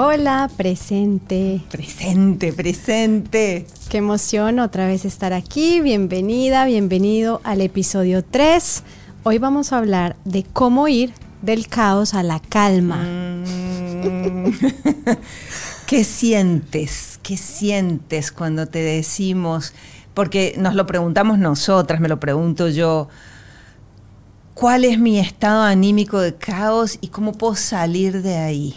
Hola, presente. Presente, presente. Qué emoción otra vez estar aquí. Bienvenida, bienvenido al episodio 3. Hoy vamos a hablar de cómo ir del caos a la calma. Mm. ¿Qué sientes? ¿Qué sientes cuando te decimos? Porque nos lo preguntamos nosotras, me lo pregunto yo. ¿Cuál es mi estado anímico de caos y cómo puedo salir de ahí?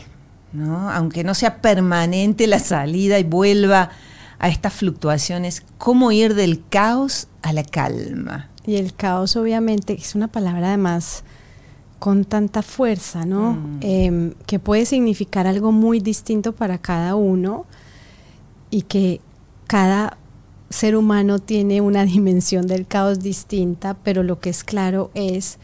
¿No? Aunque no sea permanente la salida y vuelva a estas fluctuaciones, ¿cómo ir del caos a la calma? Y el caos obviamente es una palabra además con tanta fuerza, ¿no? Mm. Em, que puede significar algo muy distinto para cada uno y que cada ser humano tiene una dimensión del caos distinta, pero lo que es claro es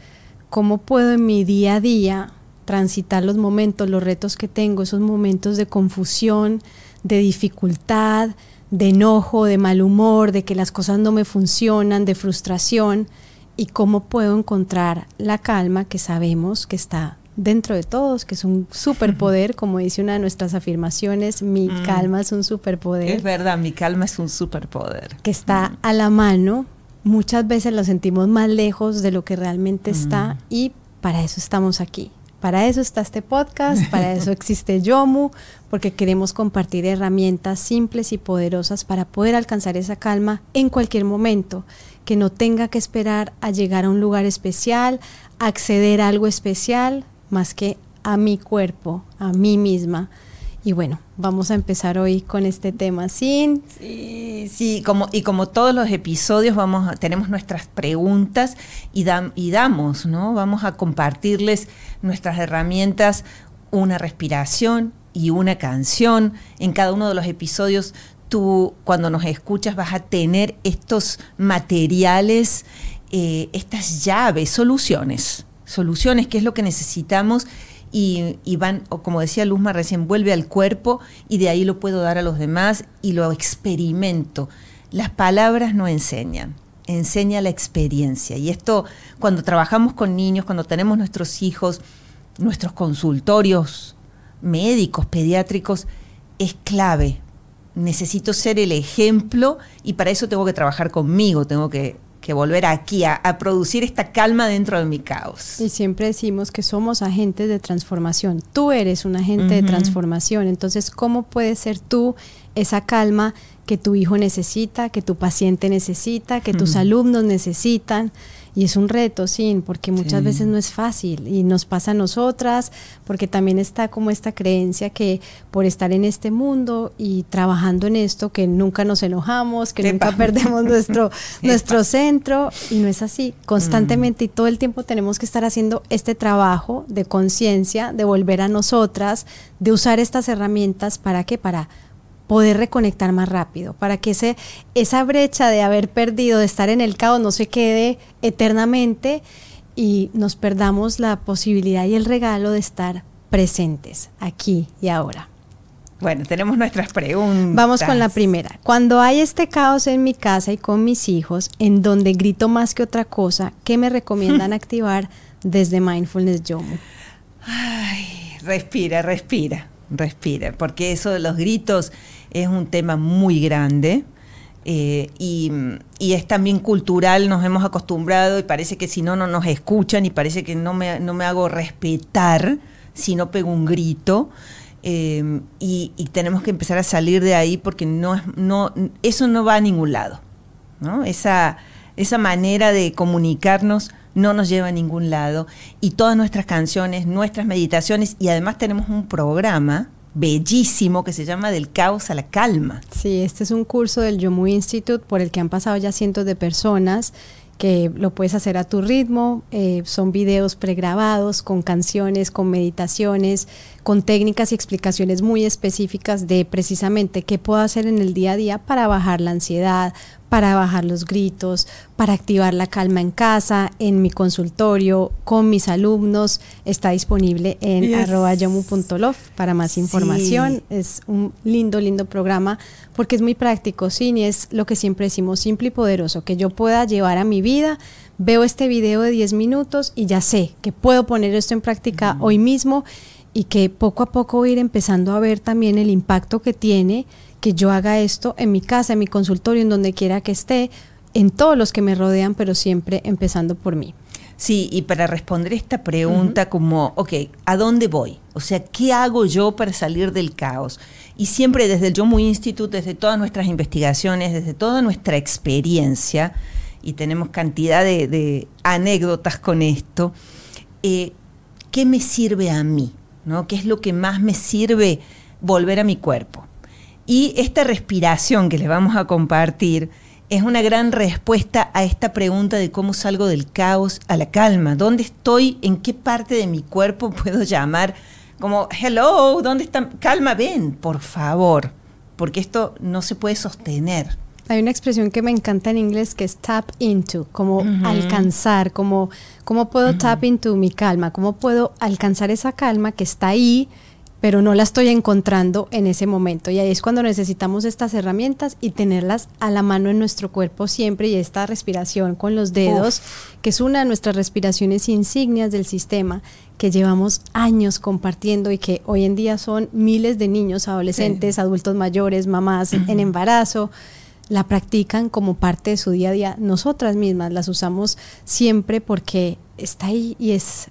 cómo puedo en mi día a día transitar los momentos, los retos que tengo, esos momentos de confusión, de dificultad, de enojo, de mal humor, de que las cosas no me funcionan, de frustración y cómo puedo encontrar la calma que sabemos que está dentro de todos, que es un superpoder, como dice una de nuestras afirmaciones, mi mm. calma es un superpoder. Es verdad, mi calma es un superpoder. Que está mm. a la mano, muchas veces lo sentimos más lejos de lo que realmente está mm. y para eso estamos aquí. Para eso está este podcast, para eso existe Yomu, porque queremos compartir herramientas simples y poderosas para poder alcanzar esa calma en cualquier momento que no tenga que esperar a llegar a un lugar especial, acceder a algo especial, más que a mi cuerpo, a mí misma. Y bueno, vamos a empezar hoy con este tema. Sí, sí, como, y como todos los episodios, vamos, tenemos nuestras preguntas y, y damos, ¿no? Vamos a compartirles nuestras herramientas, una respiración y una canción. En cada uno de los episodios tú cuando nos escuchas vas a tener estos materiales, eh, estas llaves, soluciones, soluciones, que es lo que necesitamos y, van, o como decía Luzma recién, vuelve al cuerpo y de ahí lo puedo dar a los demás y lo experimento. Las palabras no enseñan, enseña la experiencia. Y esto, cuando trabajamos con niños, cuando tenemos nuestros hijos, nuestros consultorios médicos, pediátricos, es clave necesito ser el ejemplo y para eso tengo que trabajar conmigo, tengo que, volver aquí a, producir esta calma dentro de mi caos. Y siempre decimos que somos agentes de transformación. Tú eres un agente de transformación, entonces ¿cómo puedes ser tú esa calma que tu hijo necesita, que tu paciente necesita, que tus alumnos necesitan? Y es un reto, sí, porque muchas veces no es fácil y nos pasa a nosotras, porque también está como esta creencia que por estar en este mundo y trabajando en esto, que nunca nos enojamos, que nunca perdemos nuestro, nuestro centro, y no es así. Constantemente y todo el tiempo tenemos que estar haciendo este trabajo de conciencia, de volver a nosotras, de usar estas herramientas para qué, para poder reconectar más rápido, para que ese, esa brecha de haber perdido, de estar en el caos, no se quede eternamente y nos perdamos la posibilidad y el regalo de estar presentes aquí y ahora. Bueno, tenemos nuestras preguntas. Vamos con la primera. Cuando hay este caos en mi casa y con mis hijos, en donde grito más que otra cosa, ¿qué me recomiendan activar desde Mindfulness Yomu? Ay, respira, respira, respira, porque eso de los gritos es un tema muy grande. Eh, y, es también cultural, nos hemos acostumbrado y parece que si no, no nos escuchan y parece que no me, no me hago respetar si no pego un grito. Eh, y, tenemos que empezar a salir de ahí porque no, no, eso no va a ningún lado. ¿no? Esa, esa manera de comunicarnos no nos lleva a ningún lado. Y todas nuestras canciones, nuestras meditaciones, y además tenemos un programa bellísimo que se llama Del caos a la calma. Sí, este es un curso del Yomu Institute por el que han pasado ya cientos de personas que lo puedes hacer a tu ritmo. Eh, son videos pregrabados con canciones, con meditaciones, con técnicas y explicaciones muy específicas de precisamente qué puedo hacer en el día a día para bajar la ansiedad, para bajar los gritos, para activar la calma en casa, en mi consultorio, con mis alumnos. Está disponible en yes. para más información. Es un lindo, lindo programa porque es muy práctico, sí, y es lo que siempre decimos, simple y poderoso, que yo pueda llevar a mi vida. Veo este video de 10 minutos y ya sé que puedo poner esto en práctica hoy mismo y que poco a poco ir empezando a ver también el impacto que tiene que yo haga esto en mi casa, en mi consultorio, en donde quiera que esté, en todos los que me rodean, pero siempre empezando por mí. Sí, y para responder esta pregunta como, ok, ¿a dónde voy? O sea, ¿qué hago yo para salir del caos? Y siempre desde el Yo Muy Institute, desde todas nuestras investigaciones, desde toda nuestra experiencia, y tenemos cantidad de, anécdotas con esto, eh, ¿qué me sirve a mí? ¿No? ¿Qué es lo que más me sirve volver a mi cuerpo? Y esta respiración que les vamos a compartir, es una gran respuesta a esta pregunta de cómo salgo del caos a la calma. ¿Dónde estoy? ¿En qué parte de mi cuerpo puedo llamar? Como, hello, ¿dónde está? Calma, ven, por favor, porque esto no se puede sostener. Hay una expresión que me encanta en inglés que es tap into, como alcanzar, como cómo puedo tap into mi calma, cómo puedo alcanzar esa calma que está ahí, pero no la estoy encontrando en ese momento. Y ahí es cuando necesitamos estas herramientas y tenerlas a la mano en nuestro cuerpo siempre y esta respiración con los dedos, que es una de nuestras respiraciones insignias del sistema que llevamos años compartiendo y que hoy en día son miles de niños, adolescentes, adultos mayores, mamás en embarazo, la practican como parte de su día a día. Nosotras mismas las usamos siempre porque está ahí y es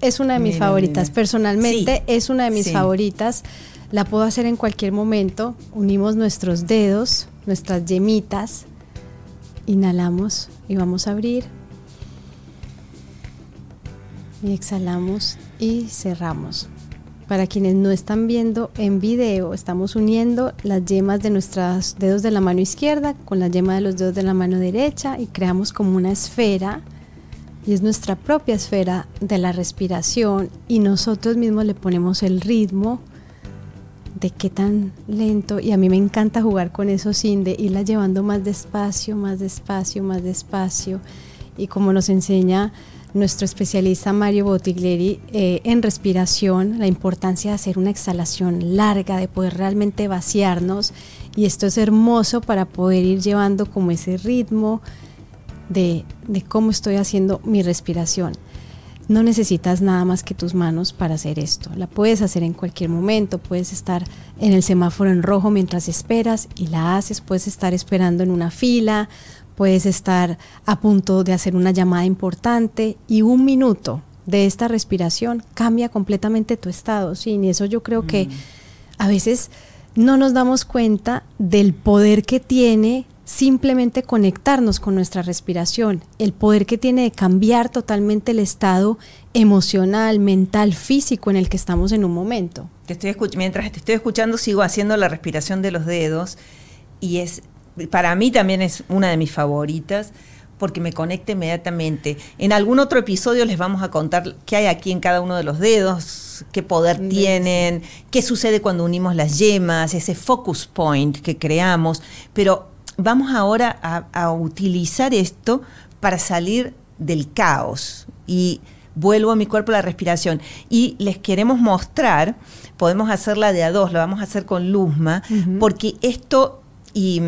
es una de mis favoritas. Personalmente es una de mis favoritas. La puedo hacer en cualquier momento. Unimos nuestros dedos, nuestras yemitas. Inhalamos y vamos a abrir. Y exhalamos y cerramos. Para quienes no están viendo en video, estamos uniendo las yemas de nuestros dedos de la mano izquierda con la yema de los dedos de la mano derecha y creamos como una esfera y es nuestra propia esfera de la respiración y nosotros mismos le ponemos el ritmo de qué tan lento y a mí me encanta jugar con eso sin de irla llevando más despacio, más despacio, más despacio y como nos enseña nuestro especialista Mario Botigleri eh, en respiración, la importancia de hacer una exhalación larga, de poder realmente vaciarnos y esto es hermoso para poder ir llevando como ese ritmo, de, cómo estoy haciendo mi respiración. No necesitas nada más que tus manos para hacer esto. La puedes hacer en cualquier momento. Puedes estar en el semáforo en rojo mientras esperas y la haces. Puedes estar esperando en una fila. Puedes estar a punto de hacer una llamada importante y un minuto de esta respiración cambia completamente tu estado. Sí, y eso yo creo que mm. a veces no nos damos cuenta del poder que tiene simplemente conectarnos con nuestra respiración, el poder que tiene de cambiar totalmente el estado emocional, mental, físico en el que estamos en un momento. Te estoy mientras te estoy escuchando sigo haciendo la respiración de los dedos y es para mí también es una de mis favoritas porque me conecta inmediatamente. En algún otro episodio les vamos a contar qué hay aquí en cada uno de los dedos, qué poder tienen, qué sucede cuando unimos las yemas, ese focus point que creamos, pero vamos ahora a, utilizar esto para salir del caos y vuelvo a mi cuerpo la respiración. Y les queremos mostrar, podemos hacerla de a dos, lo vamos a hacer con Luzma, porque esto y,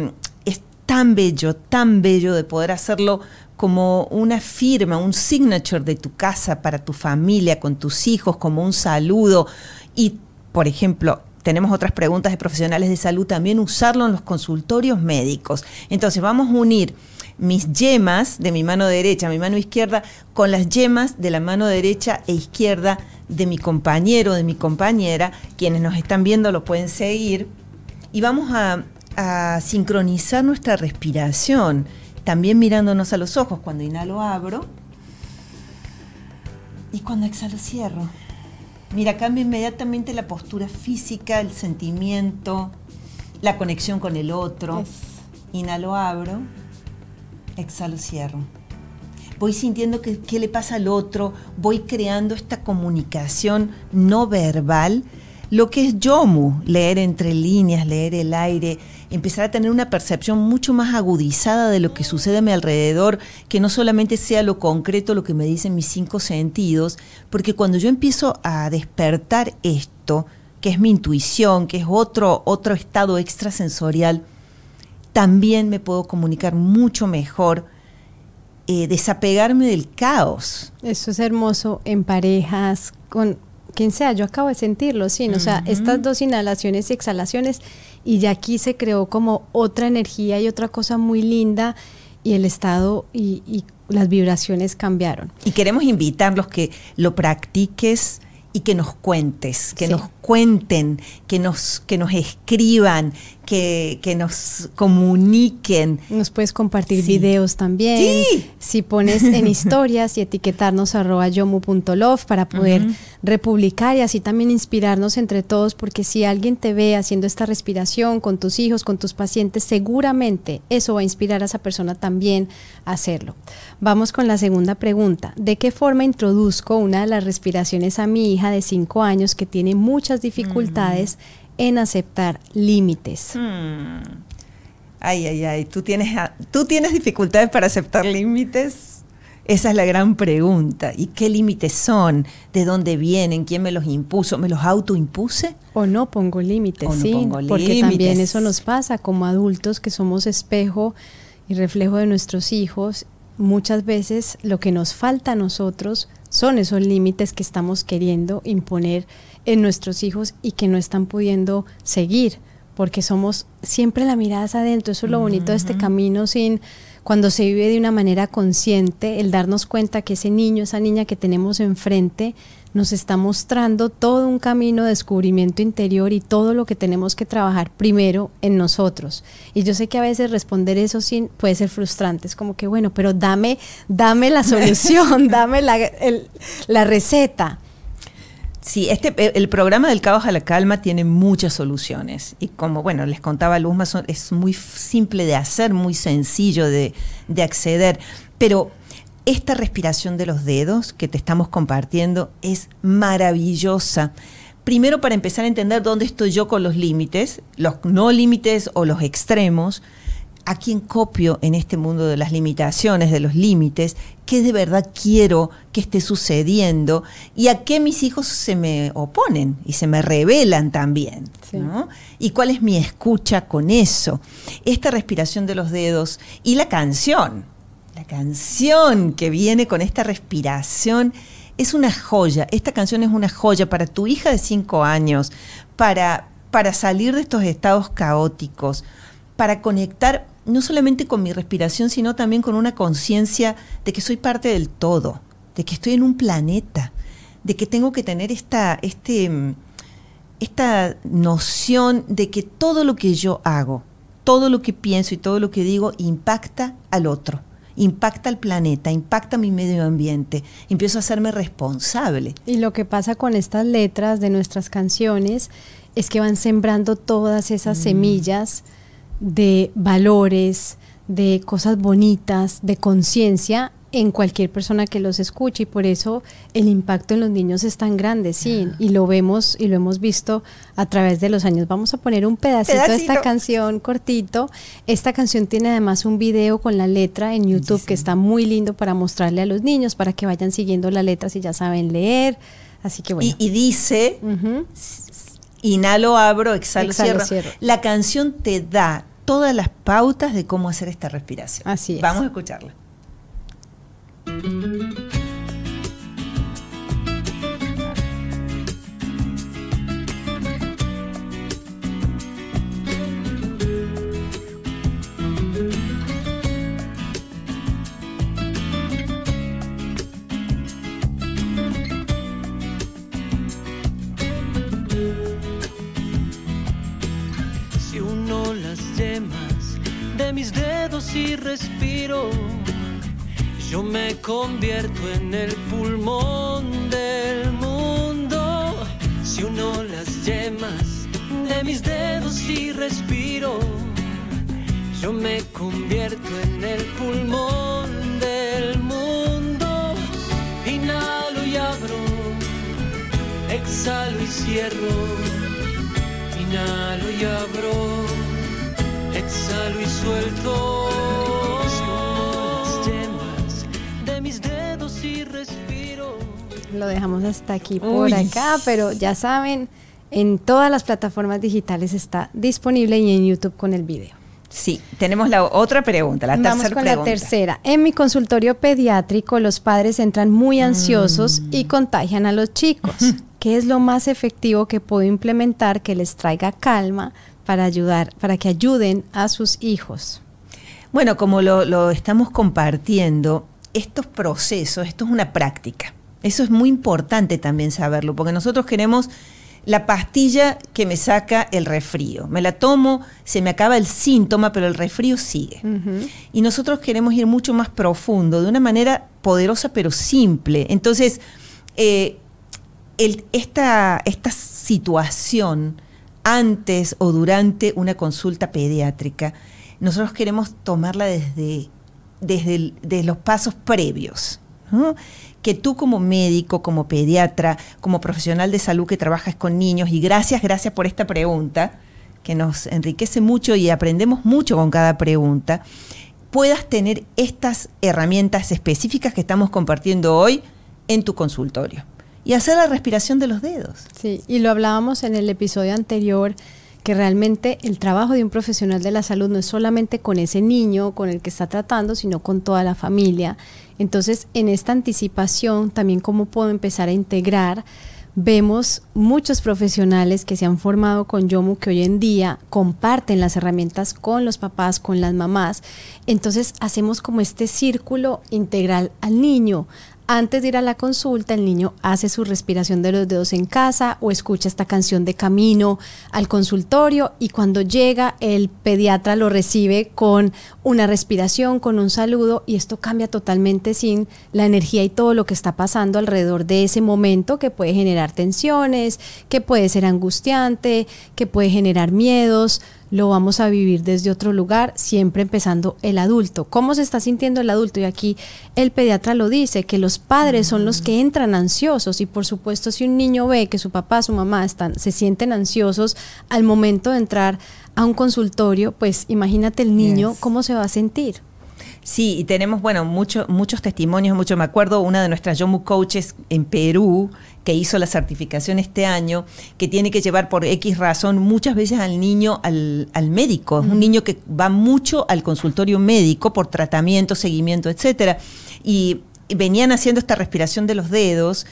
tan bello, tan bello de poder hacerlo como una firma, un signature de tu casa para tu familia, con tus hijos, como un saludo. Y, por ejemplo, tenemos otras preguntas de profesionales de salud, también usarlo en los consultorios médicos. Entonces vamos a unir mis yemas de mi mano derecha, mi mano izquierda, con las yemas de la mano derecha e izquierda de mi compañero, de mi compañera. Quienes nos están viendo lo pueden seguir. Y vamos a, a sincronizar nuestra respiración, también mirándonos a los ojos. Cuando inhalo abro y cuando exhalo cierro. Mira, cambia inmediatamente la postura física, el sentimiento, la conexión con el otro. Inhalo, abro, exhalo, cierro. Voy sintiendo que, qué le pasa al otro, voy creando esta comunicación no verbal lo que es yomu, leer entre líneas, leer el aire, empezar a tener una percepción mucho más agudizada de lo que sucede a mi alrededor, que no solamente sea lo concreto lo que me dicen mis cinco sentidos, porque cuando yo empiezo a despertar esto, que es mi intuición, que es otro, otro estado extrasensorial, también me puedo comunicar mucho mejor, eh, desapegarme del caos. Eso es hermoso en parejas, con quien sea, yo acabo de sentirlo, sí, o sea, estas dos inhalaciones y exhalaciones y ya aquí se creó como otra energía y otra cosa muy linda y el estado y, las vibraciones cambiaron. Y queremos invitarlos que lo practiques y que nos cuentes, que nos cuenten, que nos, que nos escriban, que, que nos comuniquen. Nos puedes compartir videos también. Sí. Si pones en historias y etiquetarnos arroba yomu.love para poder republicar y así también inspirarnos entre todos, porque si alguien te ve haciendo esta respiración con tus hijos, con tus pacientes, seguramente eso va a inspirar a esa persona también a hacerlo. Vamos con la segunda pregunta. ¿De qué forma introduzco una de las respiraciones a mi hija de 5 años que tiene muchas dificultades en aceptar límites? Hmm. Ay, ay, ay, ¿Tú tienes, ¿tú tienes dificultades para aceptar límites? Esa es la gran pregunta. ¿Y qué límites son? ¿De dónde vienen? ¿Quién me los impuso? ¿Me los autoimpuse? O no pongo límites, sí. porque también eso nos pasa como adultos que somos espejo y reflejo de nuestros hijos. Muchas veces lo que nos falta a nosotros son esos límites que estamos queriendo imponer en nuestros hijos y que no están pudiendo seguir, porque somos siempre la mirada adentro. Eso es lo bonito de este camino sin cuando se vive de una manera consciente, el darnos cuenta que ese niño, esa niña que tenemos enfrente, nos está mostrando todo un camino de descubrimiento interior y todo lo que tenemos que trabajar primero en nosotros. Y yo sé que a veces responder eso sin puede ser frustrante, es como que bueno, pero dame, dame la solución, dame la, la receta. Sí, este, eh, el programa del caos a la calma tiene muchas soluciones y como bueno les contaba Luzma, es muy simple de hacer, muy sencillo de, de acceder, pero esta respiración de los dedos que te estamos compartiendo es maravillosa. Primero para empezar a entender dónde estoy yo con los límites, los no límites o los extremos, a quién copio en este mundo de las limitaciones, de los límites, qué de verdad quiero que esté sucediendo y a qué mis hijos se me oponen y se me revelan también. Y cuál es mi escucha con eso. Esta respiración de los dedos y la canción, la canción que viene con esta respiración es una joya. Esta canción es una joya para tu hija de cinco años, para, para salir de estos estados caóticos, para conectar no solamente con mi respiración, sino también con una conciencia de que soy parte del todo, de que estoy en un planeta, de que tengo que tener esta, este, esta noción de que todo lo que yo hago, todo lo que pienso y todo lo que digo impacta al otro, impacta al planeta, impacta mi medio ambiente, empiezo a hacerme responsable. Y lo que pasa con estas letras de nuestras canciones es que van sembrando todas esas mm. semillas de valores, de cosas bonitas, de conciencia en cualquier persona que los escuche y por eso el impacto en los niños es tan grande, sí, y lo vemos y lo hemos visto a través de los años. Vamos a poner un pedacito, de esta canción cortito. Esta canción tiene además un video con la letra en YouTube que está muy lindo para mostrarle a los niños para que vayan siguiendo la letra si ya saben leer. Así que bueno. Y, dice, inhalo, abro, exhalo, cierro. La canción te da todas las pautas de cómo hacer esta respiración. Así es. Vamos a escucharla. Convierto en el pulmón del mundo. Si uno las yemas de mis dedos y respiro, yo me convierto en el pulmón del mundo. Inhalo y abro, exhalo y cierro, inhalo y abro exhalo y suelto Lo dejamos hasta aquí por acá, pero ya saben, en todas las plataformas digitales está disponible y en YouTube con el video. Sí, tenemos la otra pregunta, la Vamos con la tercera. En mi consultorio pediátrico los padres entran muy ansiosos y mm. contagian a los chicos. ¿qué es lo más efectivo que puedo implementar que les traiga calma para ayudar, para que ayuden a sus hijos? Bueno, como lo, lo estamos compartiendo, estos procesos, esto es una práctica. Eso es muy importante también saberlo, porque nosotros queremos la pastilla que me saca el resfrío. Me la tomo, se me acaba el síntoma, pero el resfrío sigue. Y nosotros queremos ir mucho más profundo, de una manera poderosa pero simple. Entonces, eh, esta, esta situación antes o durante una consulta pediátrica, nosotros queremos tomarla desde, desde, los pasos previos que tú como médico, como pediatra, como profesional de salud que trabajas con niños, y gracias, gracias por esta pregunta, que nos enriquece mucho y aprendemos mucho con cada pregunta, puedas tener estas herramientas específicas que estamos compartiendo hoy en tu consultorio. Y hacer la respiración de los dedos. Sí, y lo hablábamos en el episodio anterior que realmente el trabajo de un profesional de la salud no es solamente con ese niño con el que está tratando, sino con toda la familia. Entonces, en esta anticipación, también cómo puedo empezar a integrar, vemos muchos profesionales que se han formado con Yomu que hoy en día comparten las herramientas con los papás, con las mamás. Entonces hacemos como este círculo integral al niño, antes de ir a la consulta, el niño hace su respiración de los dedos en casa o escucha esta canción de camino al consultorio y cuando llega el pediatra lo recibe con una respiración, con un saludo y esto cambia totalmente sin la energía y todo lo que está pasando alrededor de ese momento que puede generar tensiones, que puede ser angustiante, que puede generar miedos lo vamos a vivir desde otro lugar, siempre empezando el adulto. ¿Cómo se está sintiendo el adulto? Y aquí el pediatra lo dice, que los padres son los que entran ansiosos y por supuesto si un niño ve que su papá, su mamá están, se sienten ansiosos al momento de entrar a un consultorio, pues imagínate el niño cómo se va a sentir. Sí, y tenemos, bueno, mucho, muchos testimonios, mucho. Me acuerdo una de nuestras Yomu coaches en Perú, que hizo la certificación este año, que tiene que llevar por X razón muchas veces al niño al, médico. Es un niño que va mucho al consultorio médico por tratamiento, seguimiento, etcétera. Y venían haciendo esta respiración de los dedos.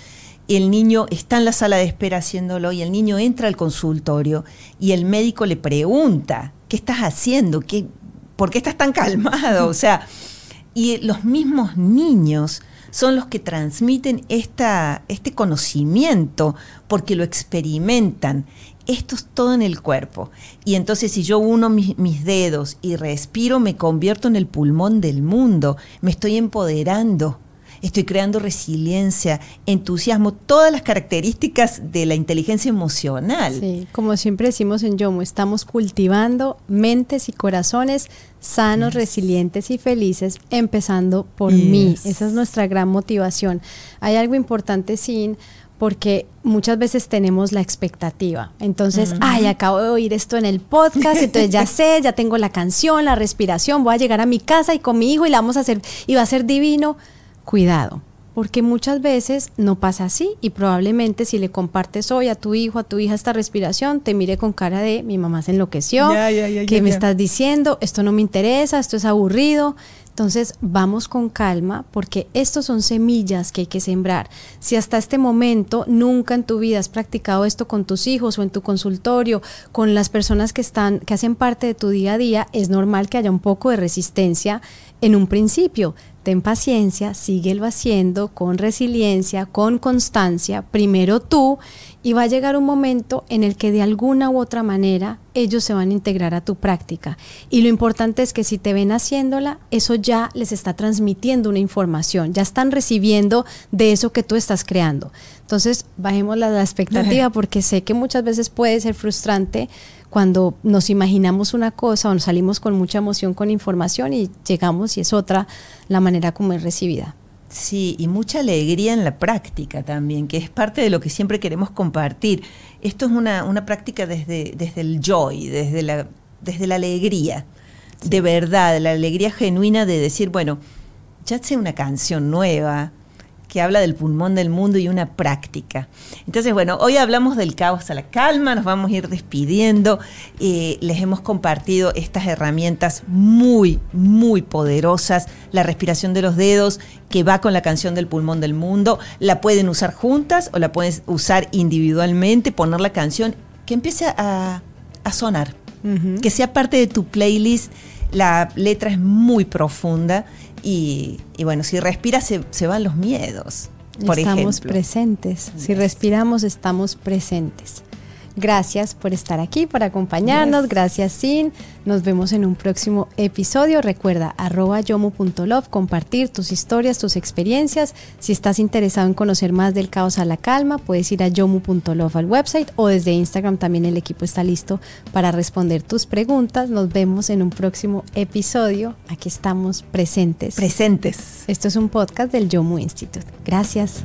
Y el niño está en la sala de espera haciéndolo y el niño entra al consultorio y el médico le pregunta, ¿qué estás haciendo? ¿Qué, ¿Por qué estás tan calmado? O sea, y los mismos niños son los que transmiten esta, este conocimiento porque lo experimentan. Esto es todo en el cuerpo. Y entonces si yo uno mis, mis, dedos y respiro, me convierto en el pulmón del mundo. Me estoy empoderando. Estoy creando resiliencia, entusiasmo, todas las características de la inteligencia emocional. Sí, como siempre decimos en Yomo, estamos cultivando mentes y corazones sanos, resilientes y felices, empezando por mí. Esa es nuestra gran motivación. Hay algo importante, sin porque muchas veces tenemos la expectativa. Entonces, ay, acabo de oír esto en el podcast, entonces ya sé, ya tengo la canción, la respiración, voy a llegar a mi casa y con mi hijo y la vamos a hacer, y va a ser divino. Cuidado, porque muchas veces no pasa así y probablemente si le compartes hoy a tu hijo, a tu hija esta respiración, te mire con cara de mi mamá se enloqueció, ¿qué me estás diciendo? Esto no me interesa, esto es aburrido. Entonces vamos con calma porque estos son semillas que hay que sembrar. Si hasta este momento nunca en tu vida has practicado esto con tus hijos o en tu consultorio, con las personas que están, que hacen parte de tu día a día, es normal que haya un poco de resistencia en un principio ten paciencia, síguelo haciendo con resiliencia, con constancia, primero tú, y va a llegar un momento en el que de alguna u otra manera ellos se van a integrar a tu práctica. Y lo importante es que si te ven haciéndola, eso ya les está transmitiendo una información, ya están recibiendo de eso que tú estás creando. Entonces, bajemos la, la expectativa porque sé que muchas veces puede ser frustrante cuando nos imaginamos una cosa o nos salimos con mucha emoción con información y llegamos y es otra la manera como es recibida. Sí, y mucha alegría en la práctica también, que es parte de lo que siempre queremos compartir. Esto es una, una práctica desde, desde el joy, desde la, desde la alegría, de verdad, la alegría genuina de decir, bueno, ya sé una canción nueva, que habla del pulmón del mundo y una práctica. Entonces, bueno, hoy hablamos del caos a la calma, nos vamos a ir despidiendo. Eh, les hemos compartido estas herramientas muy, muy poderosas. La respiración de los dedos, que va con la canción del pulmón del mundo. La pueden usar juntas o la pueden usar individualmente, poner la canción que empiece a, sonar, que sea parte de tu playlist. La letra es muy profunda y, bueno, si respiras se, van los miedos. Por estamos presentes. Si respiramos, estamos presentes. Gracias por estar aquí, por acompañarnos. Gracias, Sin. Nos vemos en un próximo episodio. Recuerda, arroba yomu.love, compartir tus historias, tus experiencias. Si estás interesado en conocer más del caos a la calma, puedes ir a yomu.love al website o desde Instagram también el equipo está listo para responder tus preguntas. Nos vemos en un próximo episodio. Aquí estamos presentes. Presentes. Esto es un podcast del Yomu Institute. Gracias.